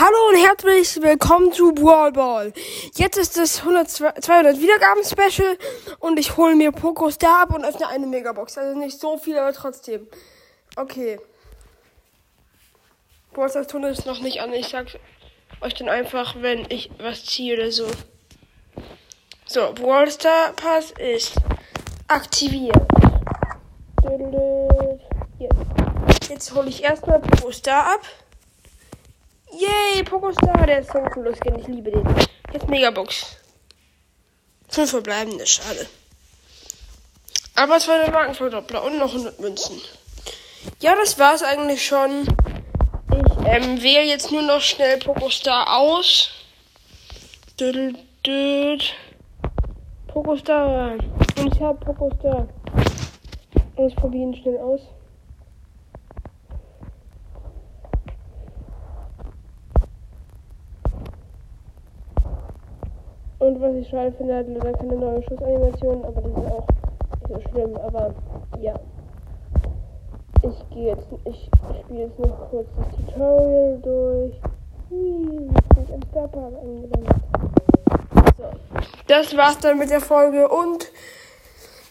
Hallo und herzlich willkommen zu Brawl Ball. Jetzt ist das 100, 200 Wiedergaben Special und ich hole mir Poco Star ab und öffne eine Megabox. Also nicht so viel, aber trotzdem. Okay. Brawl Stars Tunnel ist noch nicht an. Ich sag euch dann einfach, wenn ich was ziehe oder so. So, Brawl Star Pass ist aktiviert. Jetzt, hole ich erstmal Poco Star ab. Yay, Pokostar, der ist so ein cooler Skin, ich liebe den. Jetzt Megabox. Fünf verbleibende, schade. Aber zwei Markenverdoppler und noch 100 Münzen. Ja, das war's eigentlich schon. Ich ähm, wähle jetzt nur noch schnell Pokostar aus. Pokostar. Und ich habe Pokostar. Und ich probiere ihn schnell aus. Und was ich schade finde, hat leider keine neue Schussanimation, aber das ist auch nicht so schlimm. Aber ja. Ich gehe jetzt, ich spiele jetzt noch kurz das Tutorial durch. Hui, ich bin am Starpark angelangt. So. Das war's dann mit der Folge und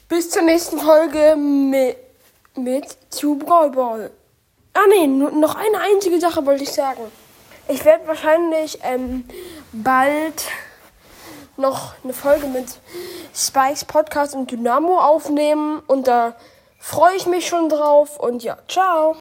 bis zur nächsten Folge mit, mit zu Brawl Ball. Ah nur noch eine einzige Sache wollte ich sagen. Ich werde wahrscheinlich ähm, bald noch eine Folge mit Spikes Podcast und Dynamo aufnehmen. Und da freue ich mich schon drauf. Und ja, ciao.